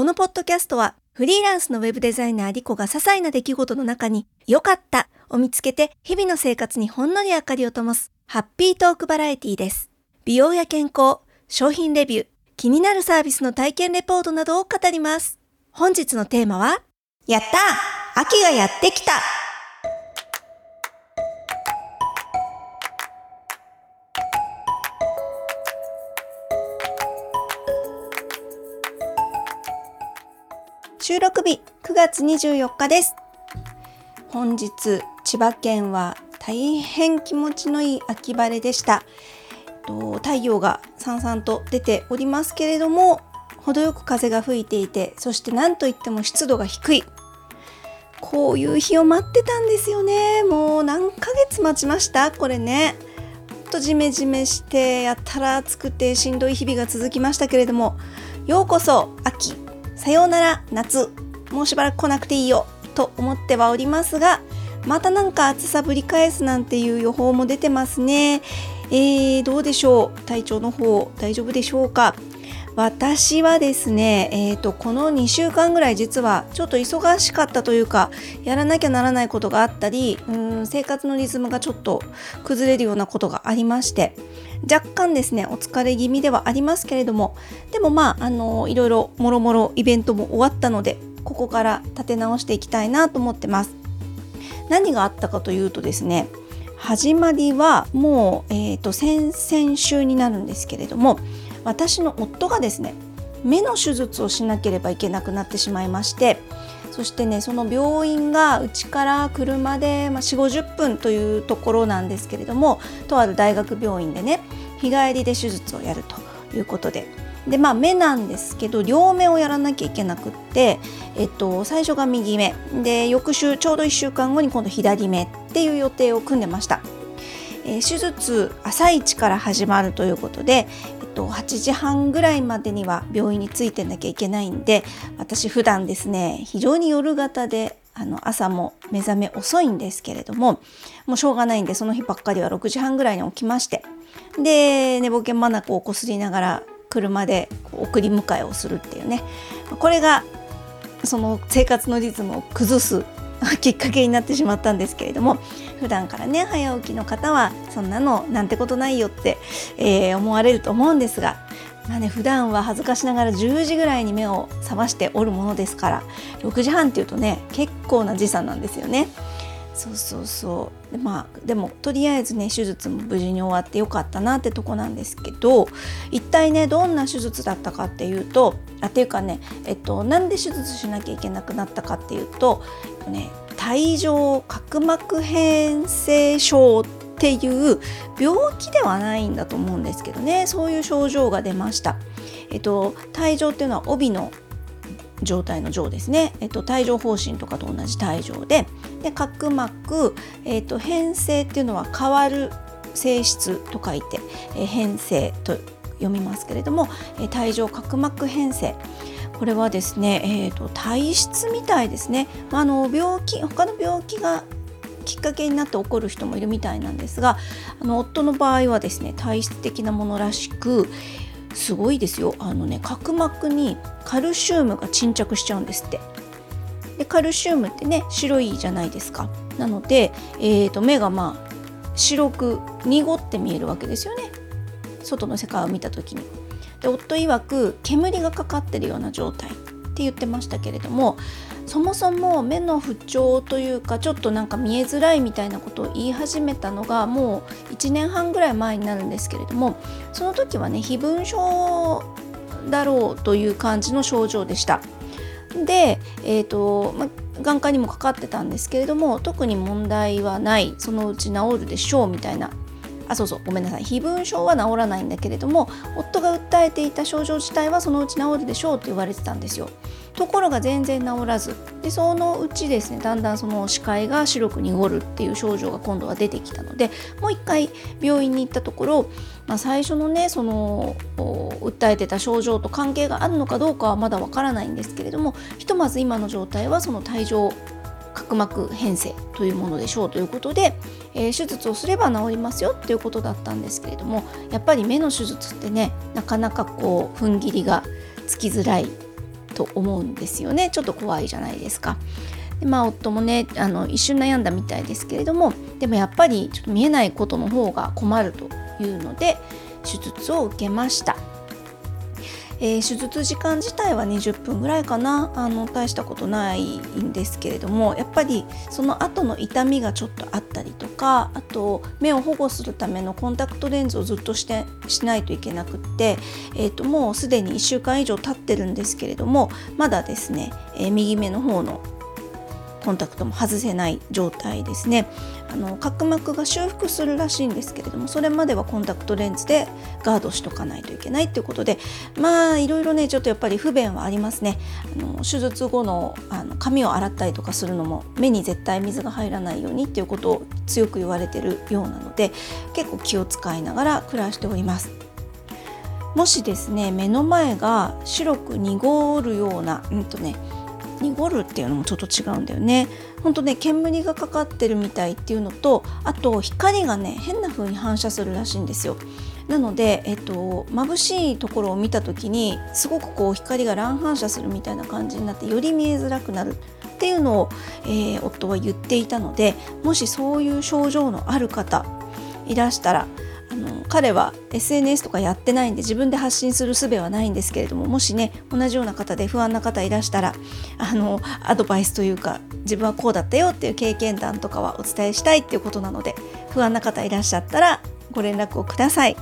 このポッドキャストはフリーランスのウェブデザイナーリコが些細な出来事の中に良かったを見つけて日々の生活にほんのり明かりを灯すハッピートークバラエティです。美容や健康、商品レビュー、気になるサービスの体験レポートなどを語ります。本日のテーマは、やった秋がやってきた収録日9月24日です。本日、千葉県は大変気持ちのいい秋晴れでした。と太陽がさんさんと出ておりますけれども、程よく風が吹いていて、そして何といっても湿度が低い。こういう日を待ってたんですよね。もう何ヶ月待ちました？これね。ほんとジメジメしてやったら暑くてしんどい日々が続きましたけれども、ようこそ秋さようなら夏もうしばらく来なくていいよと思ってはおりますがまたなんか暑さぶり返すなんていう予報も出てますね。えー、どうでしょう？体調の方大丈夫でしょうか？私はですね、えーと、この2週間ぐらい実はちょっと忙しかったというかやらなきゃならないことがあったりうん生活のリズムがちょっと崩れるようなことがありまして若干ですねお疲れ気味ではありますけれどもでもまああのいろいろもろもろイベントも終わったのでここから立て直していきたいなと思ってます。何があったかというとですね始まりはもう、えーと先々週になるんですけれども私の夫がですね目の手術をしなければいけなくなってしまいましてそしてねその病院がうちから車で、まあ、4 5 0分というところなんですけれどもとある大学病院でね日帰りで手術をやるということででまあ目なんですけど両目をやらなきゃいけなくって、えっと、最初が右目で翌週ちょうど1週間後に今度左目っていう予定を組んでました。え、手術朝一から始まるということで、と8時半ぐらいまでには病院に着いてなきゃいけないんで私普段ですね非常に夜型であの朝も目覚め遅いんですけれどももうしょうがないんでその日ばっかりは6時半ぐらいに起きましてで寝ぼけまなこをこすりながら車で送り迎えをするっていうね。これがその生活のリズムを崩す きっかけになってしまったんですけれども普段からね早起きの方はそんなのなんてことないよって、えー、思われると思うんですがまあね普段は恥ずかしながら10時ぐらいに目を覚ましておるものですから6時半っていうとね結構な時差なんですよね。そうそうそうでまあでもとりあえずね手術も無事に終わってよかったなってとこなんですけど一体ねどんな手術だったかっていうとあっていうかねえっとなんで手術しなきゃいけなくなったかっていうとね帯状角膜変性症っていう病気ではないんだと思うんですけどね。そういう症状が出ました。えっと、帯状っていうのは帯の状態の状ですね、えっと、帯状疱疹とかと同じ帯状で。で角膜、えっと、変性っていうのは変わる性質と書いて、え変性と読みますけれども、え帯状角膜変性。これはですね、えーと、体質みたいですね、まあ、あの病気他の病気がきっかけになって起こる人もいるみたいなんですがあの夫の場合はですね体質的なものらしくすごいですよ。あのね角膜にカルシウムが沈着しちゃうんですって。でカルシウムってね白いじゃないですか。なので、えーと、目がまあ白く濁って見えるわけですよね。外の世界を見た時に。で夫曰く煙がかかってるような状態って言ってましたけれどもそもそも目の不調というかちょっとなんか見えづらいみたいなことを言い始めたのがもう1年半ぐらい前になるんですけれどもその時はね非分症だろうという感じの症状でした。で、えーとま、眼科にもかかってたんですけれども特に問題はないそのうち治るでしょうみたいなあそうそう。ごめんなさい。非分症は治らないんだけれども夫が訴えていた症状自体はそのうち治るでしょうって言われてたんですよ。ところが全然治らず。でそのうちですねだんだんその視界が白く濁るっていう症状が今度は出てきたのでもう一回病院に行ったところ、まあ、最初のねその訴えてた症状と関係があるのかどうかはまだわからないんですけれどもひとまず今の状態はその帯状角膜変性というものでしょうということで、えー、手術をすれば治りますよっていうことだったんですけれどもやっぱり目の手術ってねなかなかこう踏ん切りがつきづらいと思うんですよねちょっと怖いじゃないですか。でまあ夫もねあの一瞬悩んだみたいですけれどもでもやっぱりちょっと見えないことの方が困るというので手術を受けました。えー、手術時間自体は20分ぐらいかな。あの大したことないんですけれどもやっぱりその後の痛みがちょっとあったりとかあと目を保護するためのコンタクトレンズをずっとしてしないといけなくって、えー、ともうすでに1週間以上経ってるんですけれどもまだですね、えー、右目の方のコンタクトも外せない状態ですね。あの角膜が修復するらしいんですけれどもそれまではコンタクトレンズでガードしとかないといけないっていうことでまあいろいろねちょっとやっぱり不便はありますね。あの手術後のあの髪を洗ったりとかするのも目に絶対水が入らないようにっていうことを強く言われてるようなので結構気を使いながら暮らしております。もしですね目の前が白く濁るようなうんとね濁るっていうのもちょっと違うんだよね。ほんとね煙がかかってるみたいっていうのとあと光がね変な風に反射するらしいんですよ。なので、えっと、眩しいところを見た時にすごくこう光が乱反射するみたいな感じになってより見えづらくなる。っていうのを、えー、夫は言っていたのでもしそういう症状のある方いらしたらあの彼は SNS とかやってないんで自分で発信する術はないんですけれどももしね同じような方で不安な方いらしたらあのアドバイスというか自分はこうだったよっていう経験談とかはお伝えしたいっていうことなので不安な方いらっしゃったらご連絡をください。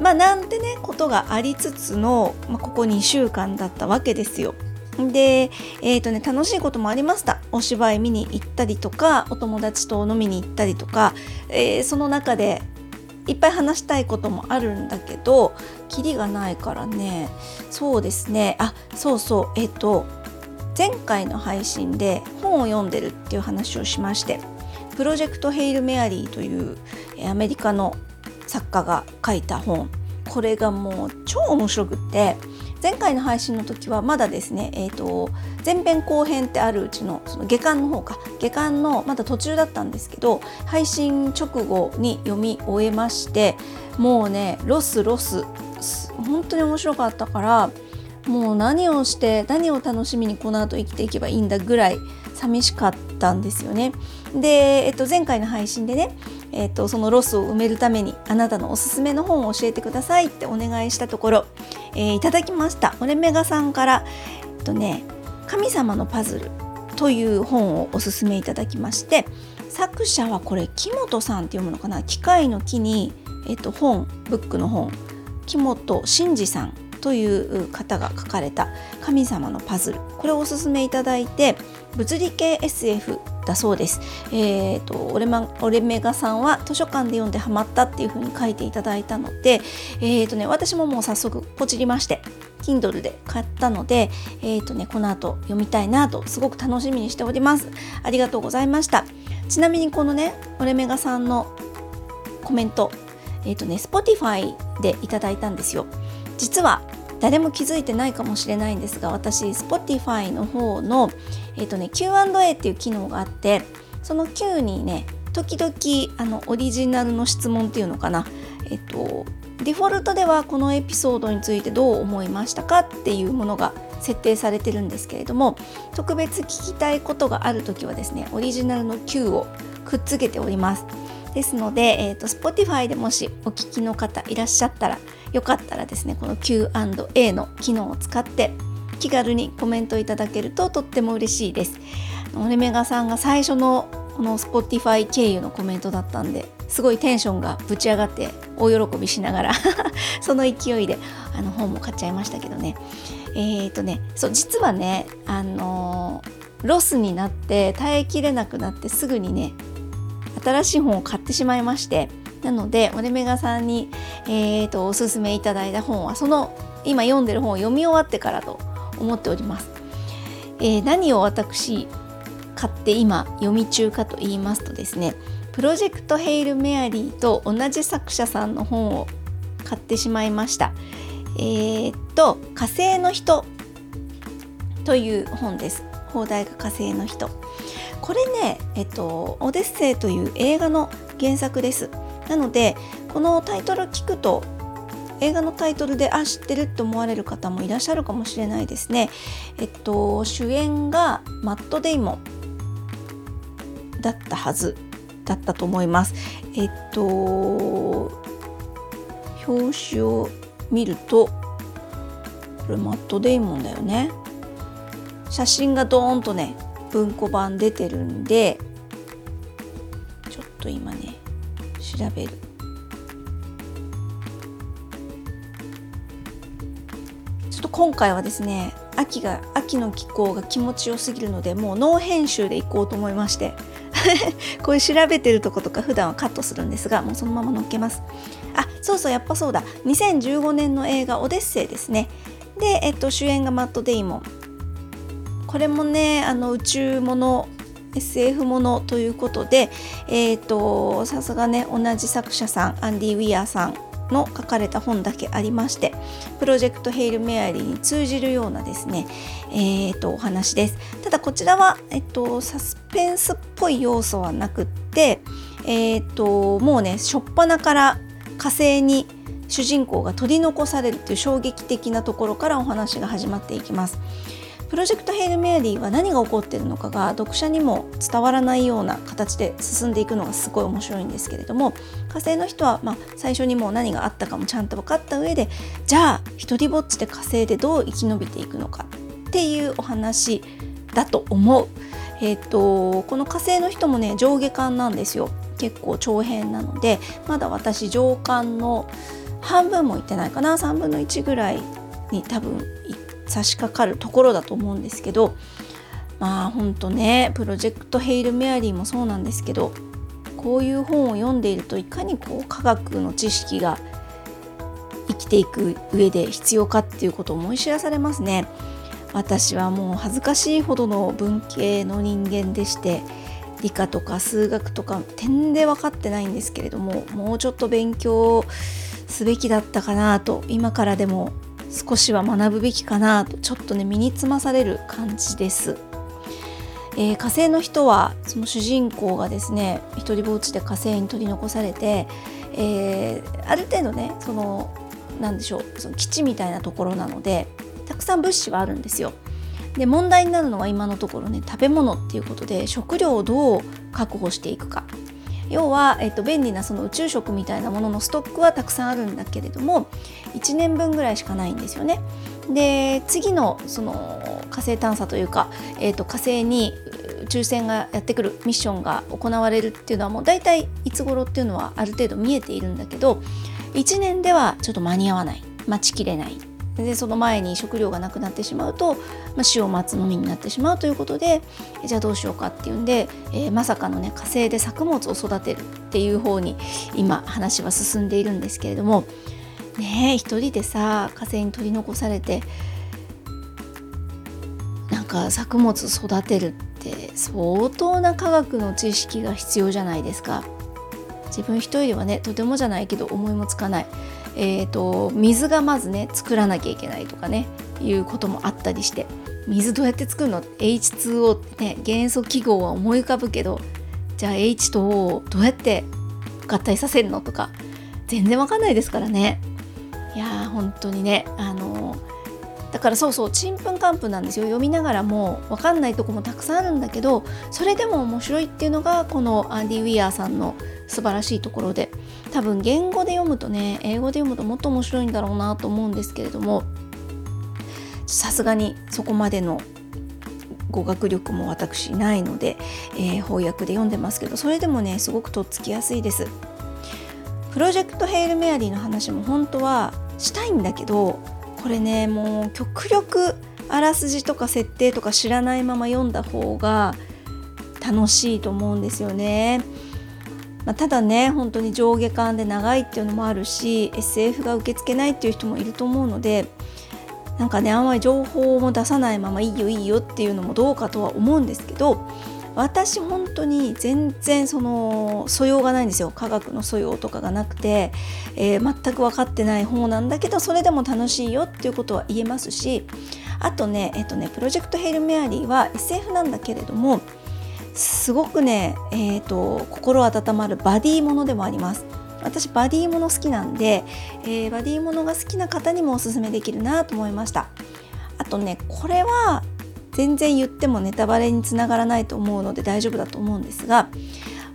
まあなんてねことがありつつの、まあ、ここ2週間だったわけですよ。で、えーとね、楽しいこともありましたお芝居見に行ったりとかお友達と飲みに行ったりとか、えー、その中でいっぱい話したいこともあるんだけどキリがないからね。そうですね。あそうそう。えっ、と前回の配信で本を読んでるっていう話をしましてプロジェクト・ヘイル・メアリーというアメリカの作家が書いた本。これがもう超面白くって前回の配信の時はまだですね、えーと、前編後編ってあるうちのその下巻の方か下巻のまだ途中だったんですけど配信直後に読み終えましてもうねロスロス本当に面白かったからもう何をして何を楽しみにこの後生きていけばいいんだぐらい寂しかったんですよね。で、えっと、前回の配信でねえーと、そのロスを埋めるためにあなたのおすすめの本を教えてくださいってお願いしたところ、えー、いただきました。オレメガさんから、えっとね「神様のパズル」という本をおすすめいただきまして作者はこれ木本さんって読むのかな？機械の木に、えっと、本ブックの本。木本真二さんという方が書かれた「神様のパズル」これをおすすめいただいて物理系 SF だそうです。えーと、オレマオレメガさんは図書館で読んでハマったっていうふうに書いていただいたので、えーとね、私ももう早速ポチりまして Kindle で買ったので、えーとね、この後読みたいなとすごく楽しみにしております。ありがとうございました。ちなみにこのねオレメガさんのコメント、えーとね、Spotify でいただいたんですよ。実は誰も気づいてないかもしれないんですが私 Spotify の方の、えーとね、Q&A っていう機能があってその Q にね時々あのオリジナルの質問っていうのかな。えっ、ー、とデフォルトではこのエピソードについてどう思いましたかっていうものが設定されてるんですけれども特別聞きたいことがある時はですねオリジナルの Q をくっつけております。ですので、えーと、Spotify でもしお聞きの方いらっしゃったらよかったらですねこの Q&A の機能を使って気軽にコメントいただけるととっても嬉しいです。オレメガさんが最初のこの Spotify 経由のコメントだったんですごいテンションがぶち上がって大喜びしながら その勢いであの本も買っちゃいましたけどねえー、とねそう実はねあのー、ロスになって耐えきれなくなってすぐにね新しい本を買ってしまいましてなのでオレメガさんに、えーと、おすすめいただいた本はその今読んでる本を読み終わってからと思っております。えー、何を私買って今読み中かと言いますとですねプロジェクトヘイル・メアリーと同じ作者さんの本を買ってしまいました。えー、っと「火星の人」という本です。放題が火星の人。これね、えっと、オデッセイという映画の原作です。なのでこのタイトル聞くと映画のタイトルであ知ってるって思われる方もいらっしゃるかもしれないですね。えっと主演がマット・デイモンだったはずだったと思います。えっと表紙を見るとこれマット・デイモンだよね。写真がドーンとね文庫版出てるんでちょっと今ね調べる。ちょっと今回はですね秋が秋の気候が気持ちよすぎるのでもうノー編集でいこうと思いまして こういう調べてるとことか普段はカットするんですがもうそのまま載っけます。あそうそうやっぱそうだ。2015年の映画「オデッセイ」ですね。で、えっと、主演がマット・デイモン。これもねあの宇宙もの SF ものということで、さすがね同じ作者さんアンディ・ウィアーさんの書かれた本だけありましてプロジェクトヘイル・メアリーに通じるようなですね、えーと、お話ですただこちらは、えっと、サスペンスっぽい要素はなくって、えーと、もうね初っ端から火星に主人公が取り残されるっていう衝撃的なところからお話が始まっていきます。プロジェクトヘイルメアリーは何が起こってるのかが読者にも伝わらないような形で進んでいくのがすごい面白いんですけれども火星の人はま最初にもう何があったかもちゃんと分かった上でじゃあ一人ぼっちで火星でどう生き延びていくのかっていうお話だと思う。えーと、この火星の人もね上下巻なんですよ結構長編なのでまだ私上巻の半分もいってないかな3分の1ぐらいに多分い差し掛かるところだと思うんですけどまあほんとねプロジェクトヘイル・メアリーもそうなんですけどこういう本を読んでいるといかにこう科学の知識が生きていく上で必要かっていうことを思い知らされますね。私はもう恥ずかしいほどの文系の人間でして理科とか数学とか点で分かってないんですけれどももうちょっと勉強すべきだったかなと今からでも少しは学ぶべきかなとちょっとね身につまされる感じです。えー、火星の人はその主人公がですね一人ぼっちで火星に取り残されて、えー、ある程度ねその何でしょうその基地みたいなところなのでたくさん物資はあるんですよ。で問題になるのは今のところね食べ物っていうことで食料をどう確保していくか要は、えっと、便利なその宇宙食みたいなもののストックはたくさんあるんだけれども1年分ぐらいしかないんですよね。で次のその火星探査というか、えー、と火星に宇宙船がやってくるミッションが行われるっていうのはもう大体いつ頃っていうのはある程度見えているんだけど1年ではちょっと間に合わない待ちきれないでその前に食料がなくなってしまうと、まあ、死を待つのみになってしまうということでじゃあどうしようかっていうんで、えー、まさかのね火星で作物を育てるっていう方に今話は進んでいるんですけれどもねえ一人でさ火星に取り残されてなんか作物育てるって相当な科学の知識が必要じゃないですか。自分一人ではねとてもじゃないけど思いもつかない。えーと、水がまずね作らなきゃいけないとかねいうこともあったりして水どうやって作るの？H2O ってね元素記号は思い浮かぶけどじゃあ H と O をどうやって合体させるのとか全然わかんないですからね。いやー本当にねあのー、だからそうそうちんぷんかんぷんなんですよ読みながらも分かんないとこもたくさんあるんだけどそれでも面白いっていうのがこのアンディ・ウィアーさんの素晴らしいところで多分言語で読むとね英語で読むともっと面白いんだろうなと思うんですけれどもさすがにそこまでの語学力も私ないので、えー、翻訳で読んでますけどそれでもねすごくとっつきやすいです。プロジェクトヘイルメアリーの話も本当はしたいんだけどこれねもう極力あらすじとか設定とか知らないまま読んだ方が楽しいと思うんですよね。まあ、ただね本当に上下巻で長いっていうのもあるし SF が受け付けないっていう人もいると思うのでなんかねあんまり情報も出さないままいいよいいよっていうのもどうかとは思うんですけど私本当に全然その素養がないんですよ科学の素養とかがなくて、えー、全く分かってない方なんだけどそれでも楽しいよっていうことは言えますしあとねえっとねプロジェクトヘルメアリーは SF なんだけれどもすごくね、えーと、心温まるバディものでもあります。私バディもの好きなんで、えー、バディものが好きな方にもおすすめできるなと思いましたあとねこれは全然言ってもネタバレにつながらないと思うので大丈夫だと思うんですが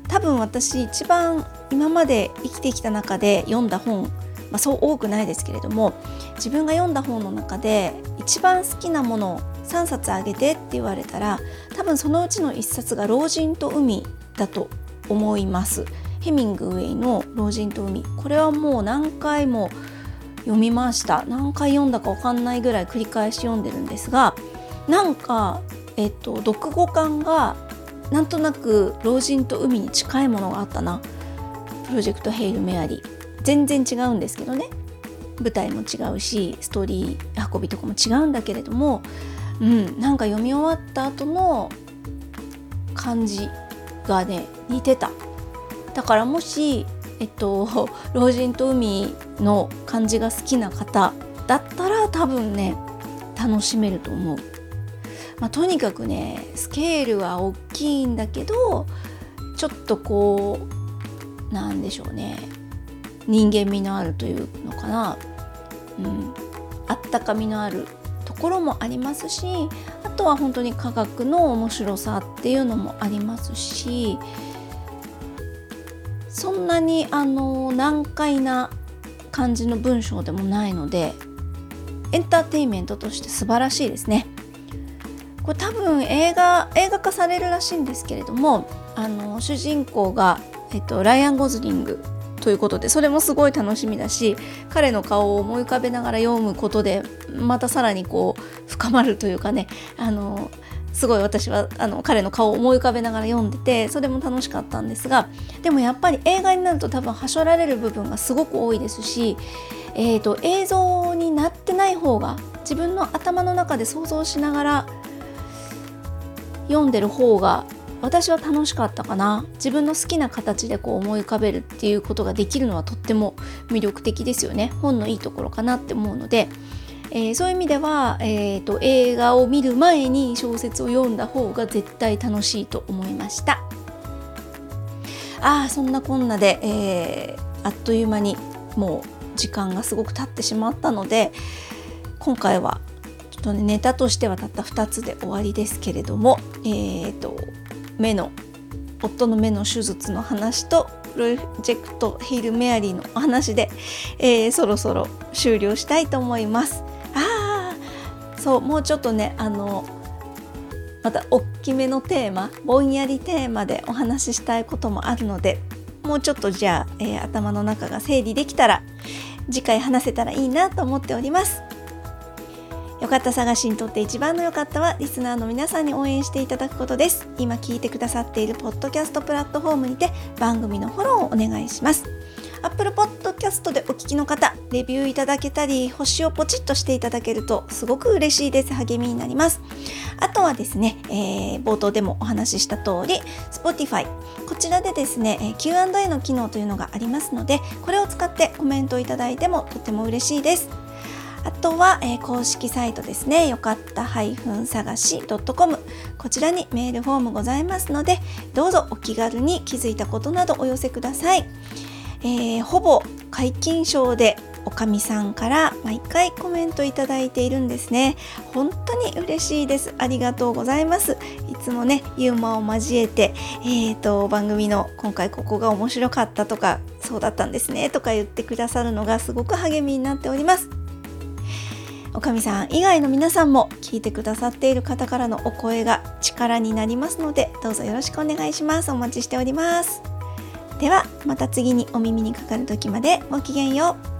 多分私一番今まで生きてきた中で読んだ本、まあ、そう多くないですけれども自分が読んだ本の中で一番好きなものを3冊あげてって言われたら多分そのうちの1冊が「老人と海」だと思います。ヘミングウェイの「老人と海」これはもう何回も読みました。何回読んだか分かんないぐらい繰り返し読んでるんですがなんか、えっと、読後感がなんとなく老人と海に近いものがあったな。プロジェクトヘイル・メアリー。全然違うんですけどね。舞台も違うしストーリー運びとかも違うんだけれども、うん、なんか読み終わった後の感じがね似てた。だからもしえっと老人と海の感じが好きな方だったら多分ね楽しめると思う。まあ、とにかくねスケールは大きいんだけどちょっとこうなんでしょうね。人間味のあるというのかな、うん、あったかみのあるところもありますしあとは本当に科学の面白さっていうのもありますしそんなにあの難解な感じの文章でもないのでエンターテインメントとして素晴らしいですね。これ多分映画映画化されるらしいんですけれどもあの主人公が、えっと、ライアン・ゴズリングということでそれもすごい楽しみだし彼の顔を思い浮かべながら読むことでまたさらにこう深まるというかねあのすごい私はあの彼の顔を思い浮かべながら読んでてそれも楽しかったんですがでもやっぱり映画になると多分はしょられる部分がすごく多いですし、えーと映像になってない方が自分の頭の中で想像しながら読んでる方が私は楽しかったかな。自分の好きな形でこう思い浮かべるっていうことができるのはとっても魅力的ですよね。本のいいところかなって思うので、えー、そういう意味では、えーと、映画を見る前に小説を読んだ方が絶対楽しいと思いました。ああそんなこんなで、えー、あっという間にもう時間がすごく経ってしまったので今回はとね、ネタとしてはたった2つで終わりですけれども、えーと、目の夫の目の手術の話とプロジェクトヒール・メアリーのお話で、えー、そろそろ終了したいと思います。ああそうもうちょっとねあのまた大きめのテーマぼんやりテーマでお話ししたいこともあるのでもうちょっとじゃあ、えー、頭の中が整理できたら次回話せたらいいなと思っております。よかった探しにとって一番の良かったはリスナーの皆さんに応援していただくことです。今聞いてくださっているポッドキャストプラットフォームにて番組のフォローをお願いします。Apple Podcast でお聞きの方レビューいただけたり星をポチッとしていただけるとすごく嬉しいです。励みになります。あとはですね、えー、冒頭でもお話しした通り Spotify こちらでですね Q&A の機能というのがありますのでこれを使ってコメントいただいてもとても嬉しいです。あとは、えー、公式サイトですね。よかった探し .com こちらにメールフォームございますのでどうぞお気軽に気づいたことなどお寄せください、えー、ほぼ皆勤賞でおかみさんから毎回コメントいただいているんですね。本当に嬉しいです。ありがとうございます。いつもねユーモアを交えてえーと番組の今回ここが面白かったとかそうだったんですねとか言ってくださるのがすごく励みになっております。おかみさん以外の皆さんも聞いてくださっている方からのお声が力になりますのでどうぞよろしくお願いします。お待ちしております。ではまた次にお耳にかかる時までごきげんよう。